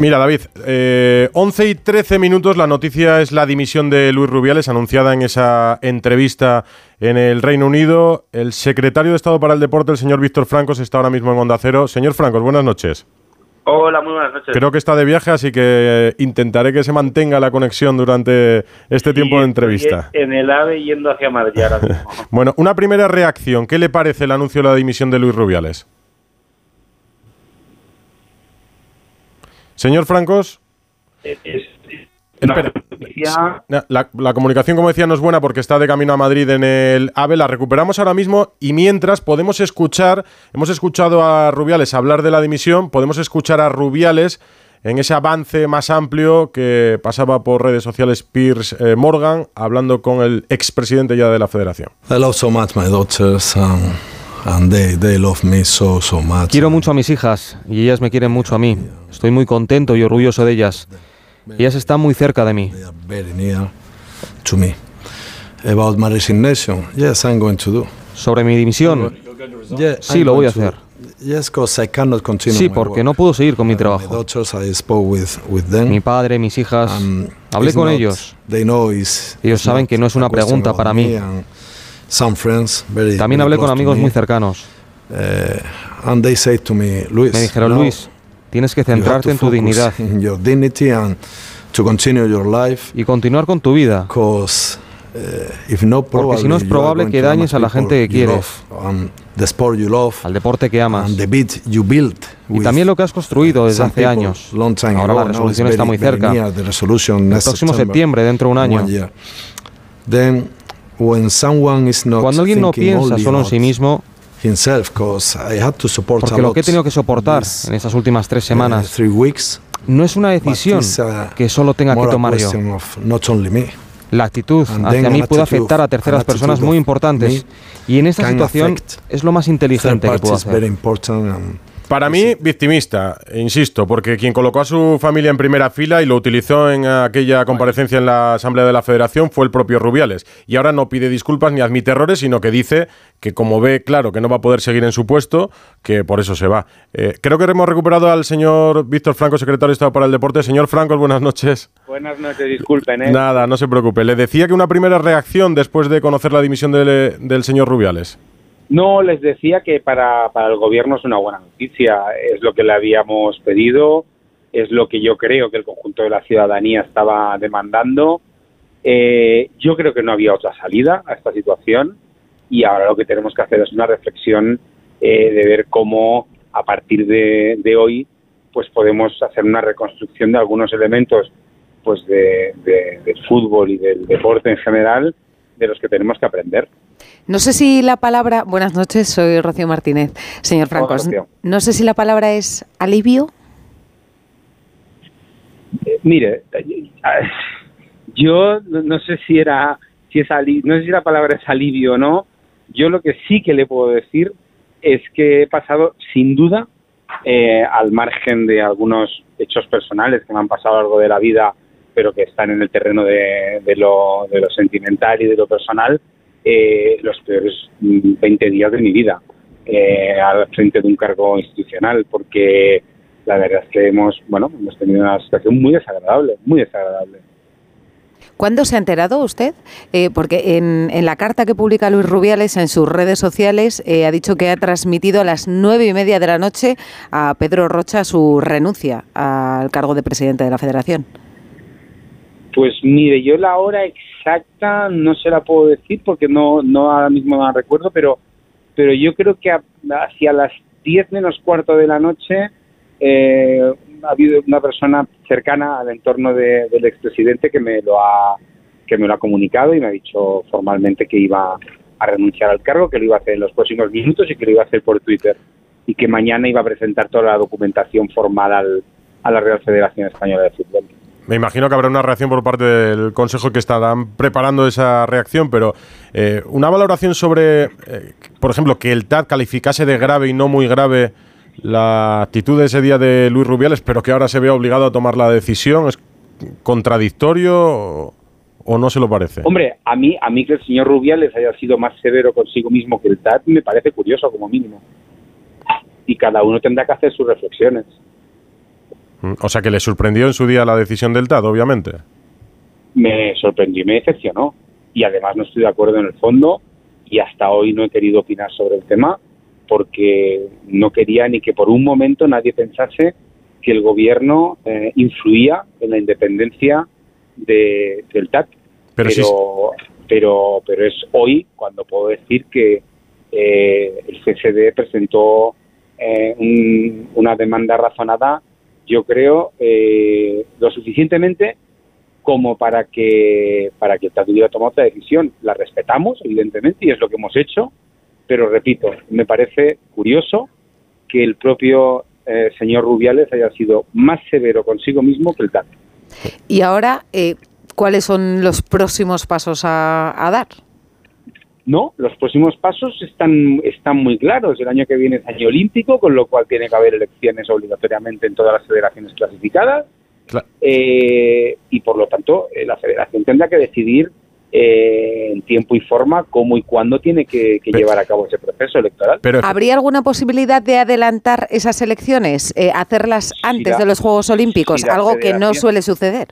Mira, David, eh, 11 y 13 minutos, la noticia es la dimisión de Luis Rubiales, anunciada en esa entrevista en el Reino Unido. El secretario de Estado para el Deporte, el señor Víctor Francos, está ahora mismo en Onda Cero. Señor Francos, buenas noches. Hola, muy buenas noches. Creo que está de viaje, así que intentaré que se mantenga la conexión durante este tiempo de entrevista. En el AVE yendo hacia Madrid ahora mismo. bueno, una primera reacción. ¿Qué le parece el anuncio de la dimisión de Luis Rubiales? Señor Francos. la, la, comunicación, como decía, no es buena porque está de camino a Madrid en el AVE. La recuperamos ahora mismo y mientras podemos escuchar, hemos escuchado a Rubiales hablar de la dimisión, podemos escuchar a Rubiales en ese avance más amplio que pasaba por redes sociales Piers eh, Morgan, hablando con el expresidente ya de la federación. I love so much my daughters. Quiero mucho a mis hijas y ellas me quieren mucho a mí. Estoy muy contento y orgulloso de ellas. Ellas están muy cerca de mí. Sobre mi dimisión, sí, lo voy a hacer. Sí, porque no puedo seguir con mi trabajo. Mi padre, mis hijas, hablé con ellos. Ellos saben que no es una pregunta para mí. También hablé con amigos muy cercanos. Uh, me dijeron, Luis, tienes que centrarte en tu dignidad y continuar con tu vida. Uh, Porque si no es probable que dañes a la gente que quieres, al deporte que amas y también lo que has construido desde hace años. Ahora la resolución está muy cerca. El próximo septiembre, dentro de un año. Cuando alguien no piensa solo en sí mismo, porque lo que he tenido que soportar en estas últimas tres uh, semanas no es una decisión que solo tenga que tomar yo. La actitud hacia mí puede afectar a terceras personas muy importantes y en esta situación es lo más inteligente que puedo hacer. Para mí, victimista, insisto, porque quien colocó a su familia en primera fila y lo utilizó en aquella comparecencia en la Asamblea de la Federación fue el propio Rubiales. Y ahora no pide disculpas ni admite errores, sino que dice que como ve claro que no va a poder seguir en su puesto, que por eso se va. Eh, creo que hemos recuperado al señor Víctor Franco, secretario de Estado para el Deporte. Señor Franco, buenas noches. Buenas noches, disculpen. ¿eh? Nada, no se preocupe. Le decía que una primera reacción después de conocer la dimisión del señor Rubiales. No, les decía que para, para el gobierno es una buena noticia, es lo que le habíamos pedido, es lo que yo creo que el conjunto de la ciudadanía estaba demandando. Eh, yo creo que no había otra salida a esta situación y ahora lo que tenemos que hacer es una reflexión eh, de ver cómo a partir de, de, hoy pues podemos hacer una reconstrucción de algunos elementos pues de, del fútbol y del deporte en general de los que tenemos que aprender. No sé si la palabra. Buenas noches, soy Rocío Martínez. Señor Francos, no sé si la palabra es alivio. Eh, mire, eh, yo no sé si era. Si es no sé si la palabra es alivio o no. Yo lo que sí que le puedo decir es que he pasado, sin duda, eh, al margen de algunos hechos personales que me han pasado a lo largo de la vida, pero que están en el terreno de, lo, de lo sentimental y de lo personal, eh, los peores 20 días de mi vida eh, al frente de un cargo institucional, porque la verdad es que hemos, bueno, hemos tenido una situación muy desagradable, muy desagradable. ¿Cuándo se ha enterado usted? Eh, porque en, en, la carta que publica Luis Rubiales en sus redes sociales eh, ha dicho que ha transmitido a las nueve y media de la noche a Pedro Rocha su renuncia al cargo de presidente de la Federación. Pues mire, yo la hora exacta no se la puedo decir porque no, no ahora mismo no la recuerdo, pero, pero yo creo que hacia las 10 menos cuarto de la noche eh, ha habido una persona cercana al entorno del expresidente que me lo ha que me lo ha comunicado y me ha dicho formalmente que iba a renunciar al cargo, que lo iba a hacer en los próximos minutos y que lo iba a hacer por Twitter y que mañana iba a presentar toda la documentación formal al, a la Real Federación Española de Fútbol. Me imagino que habrá una reacción por parte del Consejo que estarán preparando esa reacción, pero eh, una valoración sobre, eh, por ejemplo, que el TAT calificase de grave y no muy grave la actitud de ese día de Luis Rubiales, pero que ahora se vea obligado a tomar la decisión, ¿es contradictorio o, no se lo parece? Hombre, a mí, a mí que el señor Rubiales haya sido más severo consigo mismo que el TAT me parece curioso como mínimo. Y cada uno tendrá que hacer sus reflexiones. Mm, o sea que le sorprendió en su día la decisión del TAD, obviamente. Me sorprendió y me decepcionó. Y además no estoy de acuerdo en el fondo y hasta hoy no he querido opinar sobre el tema porque no quería ni que por un momento nadie pensase que el gobierno eh, influía en la independencia de, del TAC. Pero, pero, pero, es hoy cuando puedo decir que eh, el CSD presentó eh, una demanda razonada, yo creo, lo suficientemente como para que para que TAC hubiera tomado otra decisión. La respetamos, evidentemente, y es lo que hemos hecho, pero repito, me parece curioso que el propio eh, señor Rubiales haya sido más severo consigo mismo que el TAC. Y ahora, eh, ¿cuáles son los próximos pasos a, dar? No, los próximos pasos están, están muy claros. El año que viene es año olímpico, con lo cual tiene que haber elecciones obligatoriamente en todas las federaciones clasificadas. Eh, y por lo tanto, la federación tendrá que decidir eh, en tiempo y forma cómo y cuándo tiene que, llevar a cabo ese proceso electoral. ¿Habría alguna posibilidad de adelantar esas elecciones, eh, hacerlas antes de los Juegos Olímpicos, algo que no suele suceder?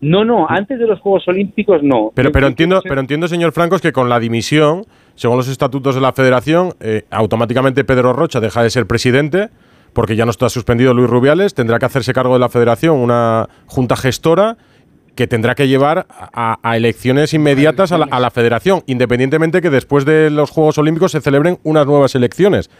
No, no, antes de los Juegos Olímpicos no. Pero, pero entiendo, pero entiendo, señor Francos, que con la dimisión, según los estatutos de la Federación, eh, automáticamente Pedro Rocha deja de ser presidente porque ya no está suspendido Luis Rubiales, tendrá que hacerse cargo de la Federación una junta gestora que tendrá que llevar a, elecciones inmediatas a la, federación, independientemente que después de los Juegos Olímpicos se celebren unas nuevas elecciones.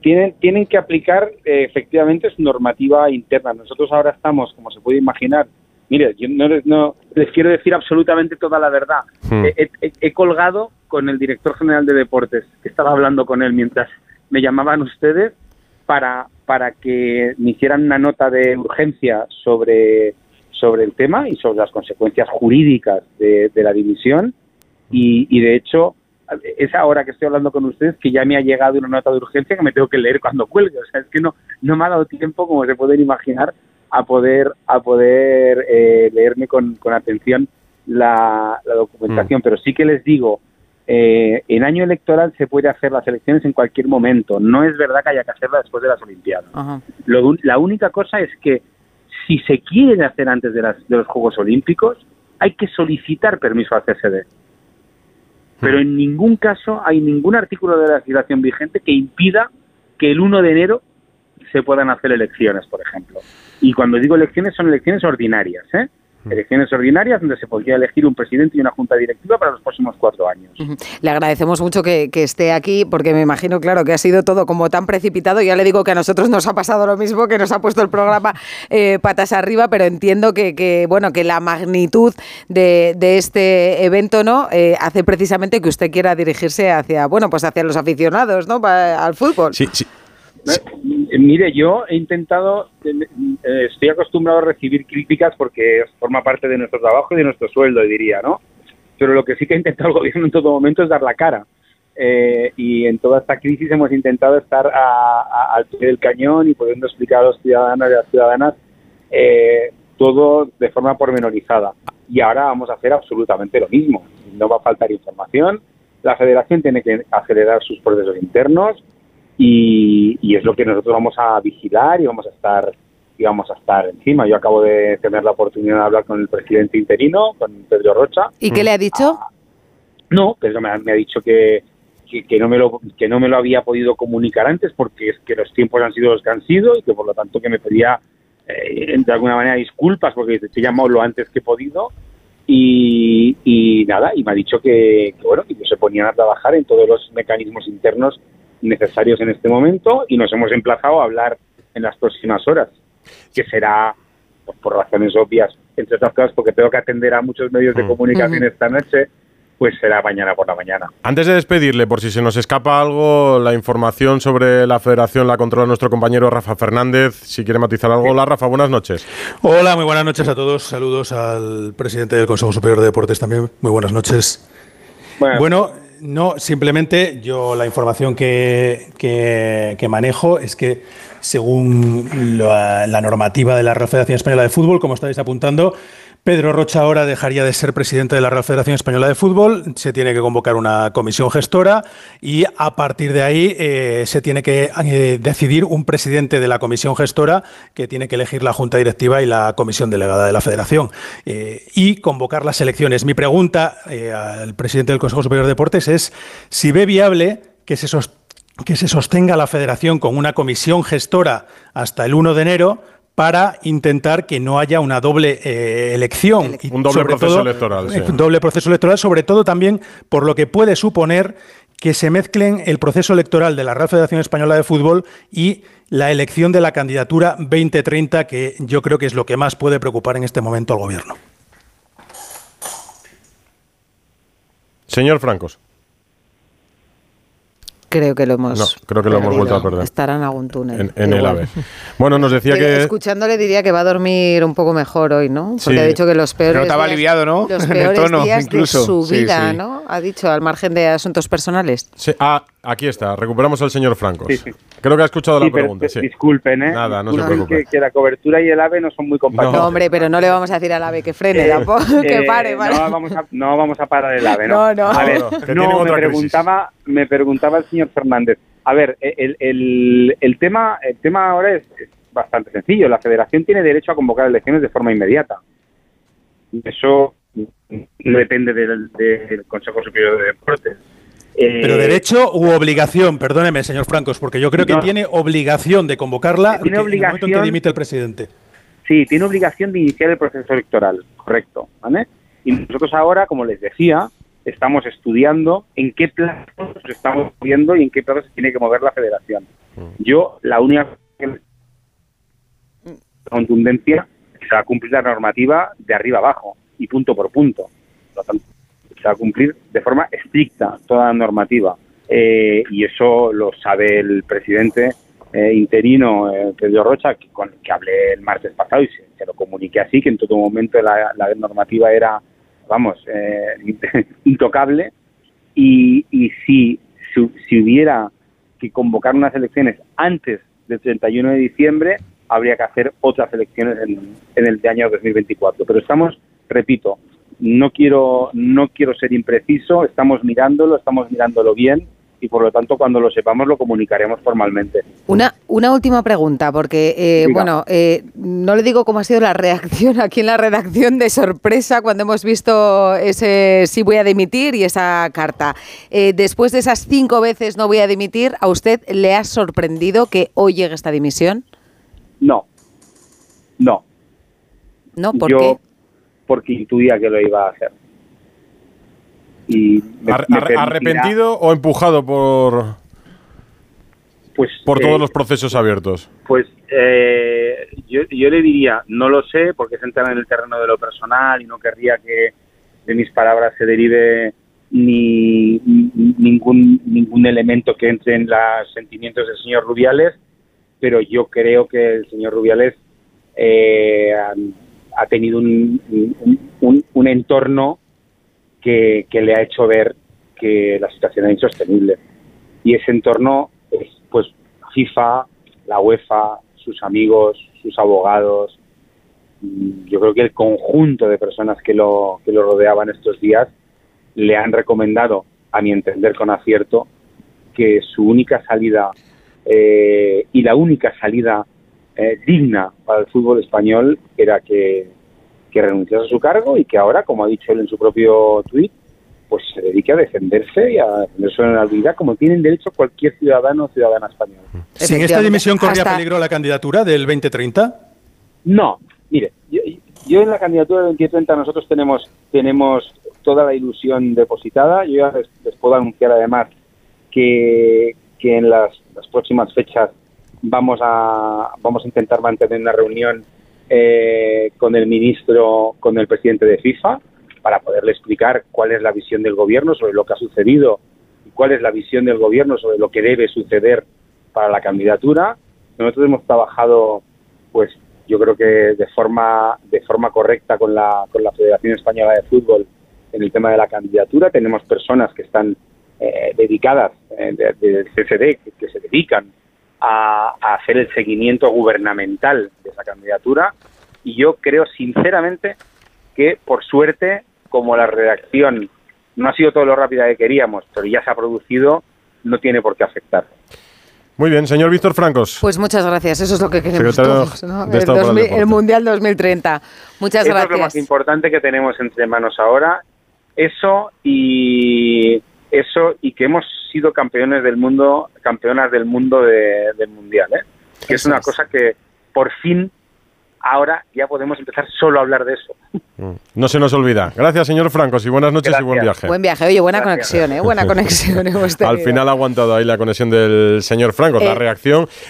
Tienen, tienen que aplicar eh, efectivamente su normativa interna. Nosotros ahora estamos, como se puede imaginar, mire, yo no les, no, les quiero decir absolutamente toda la verdad. Hmm. He, colgado con el director general de deportes, que estaba hablando con él mientras me llamaban ustedes, para, para que me hicieran una nota de urgencia sobre sobre el tema y sobre las consecuencias jurídicas de, la división y, de hecho es ahora que estoy hablando con ustedes que ya me ha llegado una nota de urgencia que me tengo que leer cuando cuelgue. O sea, es que no, no me ha dado tiempo, como se pueden imaginar, a poder, a poder eh, leerme con, atención la, documentación. Mm. Pero sí que les digo, eh, en año electoral se puede hacer las elecciones en cualquier momento. No es verdad que haya que hacerlas después de las Olimpiadas. la única cosa es que si se quieren hacer antes de, los Juegos Olímpicos, hay que solicitar permiso al CSD. Pero en ningún caso hay ningún artículo de la legislación vigente que impida que el 1 de enero se puedan hacer elecciones, por ejemplo. Y cuando digo elecciones, son elecciones ordinarias, ¿eh? elecciones ordinarias donde se podría elegir un presidente y una junta directiva para los próximos cuatro años. Le agradecemos mucho que, esté aquí porque me imagino, claro, que ha sido todo como tan precipitado. Ya le digo que a nosotros nos ha pasado lo mismo, que nos ha puesto el programa eh, patas arriba, pero entiendo que, bueno, que la magnitud de, este evento no eh, hace precisamente que usted quiera dirigirse hacia, bueno, pues hacia los aficionados, ¿no? al fútbol. Sí, sí. Mire, yo he intentado, eh, estoy acostumbrado a recibir críticas porque forma parte de nuestro trabajo y de nuestro sueldo, diría, ¿no? Pero lo que sí que ha intentado el gobierno en todo momento es dar la cara. Eh, y en toda esta crisis hemos intentado estar al pie del cañón y pudiendo explicar a los ciudadanos y a las ciudadanas todo de forma pormenorizada. Y ahora vamos a hacer absolutamente lo mismo. No va a faltar información. La federación tiene que acelerar sus procesos internos y, es lo que nosotros vamos a vigilar y vamos a estar y vamos a estar encima. Yo acabo de tener la oportunidad de hablar con el presidente interino, con Pedro Rocha. ¿Y qué le ha dicho? Ah, no, Pedro me ha, dicho que, que, no me lo, que no me lo había podido comunicar antes porque es que los tiempos han sido los que han sido y que por lo tanto que me pedía eh, de alguna manera disculpas porque te he llamado lo antes que he podido y, y nada, y me ha dicho que, que bueno, que se ponían a trabajar en todos los mecanismos internos necesarios en este momento y nos hemos emplazado a hablar en las próximas horas, que será pues, por razones obvias, entre otras cosas porque tengo que atender a muchos medios de mm. comunicación esta noche, pues será mañana por la mañana. Antes de despedirle, por si se nos escapa algo, la información sobre la federación la controla nuestro compañero Rafa Fernández. Si quiere matizar algo, hola Rafa, buenas noches. Hola, muy buenas noches a todos. Saludos al presidente del Consejo Superior de Deportes también. Muy buenas noches. bueno no, simplemente yo la información que, que, manejo es que según la, normativa de la Real Federación Española de Fútbol, como estáis apuntando, Pedro Rocha ahora dejaría de ser presidente de la Real Federación Española de Fútbol, se tiene que convocar una comisión gestora y a partir de ahí eh, se tiene que eh, decidir un presidente de la comisión gestora que tiene que elegir la Junta Directiva y la comisión delegada de la Federación eh, y convocar las elecciones. Mi pregunta al presidente del Consejo Superior de Deportes es si ve viable que se, que se sostenga la Federación con una comisión gestora hasta el 1 de enero para intentar que no haya una doble eh, elección. un doble proceso electoral. Un eh, doble proceso electoral, sobre todo también por lo que puede suponer que se mezclen el proceso electoral de la Real Federación Española de Fútbol y la elección de la candidatura 2030, que yo creo que es lo que más puede preocupar en este momento al Gobierno. Señor Francos. Creo que lo hemos. No, creo que lo hemos vuelto a perder. Estará en algún túnel. En, el AVE. Bueno, nos decía que. Escuchándole diría que va a dormir un poco mejor hoy, ¿no? Porque ha dicho que los peores. Pero estaba aliviado, ¿no? Los peores días incluso. de su vida, ¿no? Ha dicho, al margen de asuntos personales. Sí. Ah, aquí está. Recuperamos al señor Francos. Creo que ha escuchado la pregunta. Disculpen, ¿eh? Nada, no se preocupe. Que, la cobertura y el AVE no son muy compatibles. No, hombre, pero no le vamos a decir al AVE que frene, eh, que eh, pare, ¿vale? No vamos, a, no vamos a parar el AVE, ¿no? No, no. A ver, no, me, preguntaba, me preguntaba el señor Fernández. A ver, el, el, el tema, el tema ahora es, bastante sencillo. La federación tiene derecho a convocar elecciones de forma inmediata. Eso no depende del, del Consejo Superior de Deportes. Pero eh, derecho u obligación, perdóneme, señor Francos, porque yo creo que tiene obligación de convocarla tiene obligación, en el momento en que dimite el presidente. Sí, tiene obligación de iniciar el proceso electoral, correcto. ¿vale? Y nosotros ahora, como les decía, estamos estudiando en qué plazos estamos viendo y en qué plazos se tiene que mover la federación. Mm. Yo, la única contundencia es que va a cumplir la normativa de arriba abajo y punto por punto. Por lo tanto, se va a cumplir de forma estricta toda la normativa. Eh, y eso lo sabe el presidente eh, interino, eh, Pedro Rocha, que, con que hablé el martes pasado y se, lo comuniqué así, que en todo momento la normativa era vamos, eh, intocable. Y, y si, si, hubiera que convocar unas elecciones antes del 31 de diciembre, habría que hacer otras elecciones en, en el año 2024. Pero estamos, repito, no quiero, no quiero ser impreciso, estamos mirándolo, estamos mirándolo bien y por lo tanto cuando lo sepamos lo comunicaremos formalmente. Una, una última pregunta, porque eh, bueno, eh, no le digo cómo ha sido la reacción aquí en la redacción de sorpresa cuando hemos visto ese sí voy a dimitir y esa carta. Eh, después de esas cinco veces no voy a dimitir, ¿a usted le ha sorprendido que hoy llegue esta dimisión? No, no. ¿No? ¿Por qué? Porque intuía que lo iba a hacer ¿Arrepentido o empujado por, pues, por todos eh, los procesos abiertos? Pues eh, yo, le diría, no lo sé, porque es entrar en el terreno de lo personal y no querría que de mis palabras se derive ni, ningún, ningún elemento que entre en los sentimientos del señor Rubiales, pero yo creo que el señor Rubiales eh, ha, tenido un, un entorno que, le ha hecho ver que la situación es insostenible. Y ese entorno es, pues, FIFA, la UEFA, sus amigos, sus abogados, mm, yo creo que el conjunto de personas que lo, que lo rodeaban estos días le han recomendado, a mi entender con acierto, que su única salida eh, y la única salida eh, digna para el fútbol español era que, que renunció a su cargo y que ahora, como ha dicho él en su propio tuit, pues se dedique a defenderse y a defenderse en la vida como tienen derecho cualquier ciudadano o ciudadana español. ¿Sin esta dimisión corría peligro la candidatura del 2030? No, mire, yo, en la candidatura del 2030 nosotros tenemos tenemos toda la ilusión depositada. Yo ya les, puedo anunciar además que, que en las, las, próximas fechas vamos a vamos a intentar mantener una reunión eh, con el ministro, con el presidente de FIFA, para poderle explicar cuál es la visión del gobierno sobre lo que ha sucedido y cuál es la visión del gobierno sobre lo que debe suceder para la candidatura. Nosotros hemos trabajado, pues yo creo que de forma de forma correcta con la con la Federación Española de Fútbol en el tema de la candidatura. Tenemos personas que están eh, dedicadas eh, del CCD que se dedican a, hacer el seguimiento gubernamental de esa candidatura y yo creo sinceramente que por suerte, como la redacción no ha sido todo lo rápida que queríamos, pero ya se ha producido, no tiene por qué afectar. Muy bien, señor Víctor Francos. Pues muchas gracias, eso es lo que queremos todos, el, Mundial 2030. Muchas eso gracias. es lo más importante que tenemos entre manos ahora, eso y eso y que hemos sido campeones del mundo, campeonas del mundo del Mundial, ¿eh? que es una cosa que por fin ahora ya podemos empezar solo a hablar de eso. Mm. No se nos olvida. Gracias, señor Francos, y buenas noches y buen viaje. Buen viaje. Oye, buena conexión, ¿eh? Buena conexión. Al final ha aguantado ahí la conexión del señor Francos, la eh, reacción.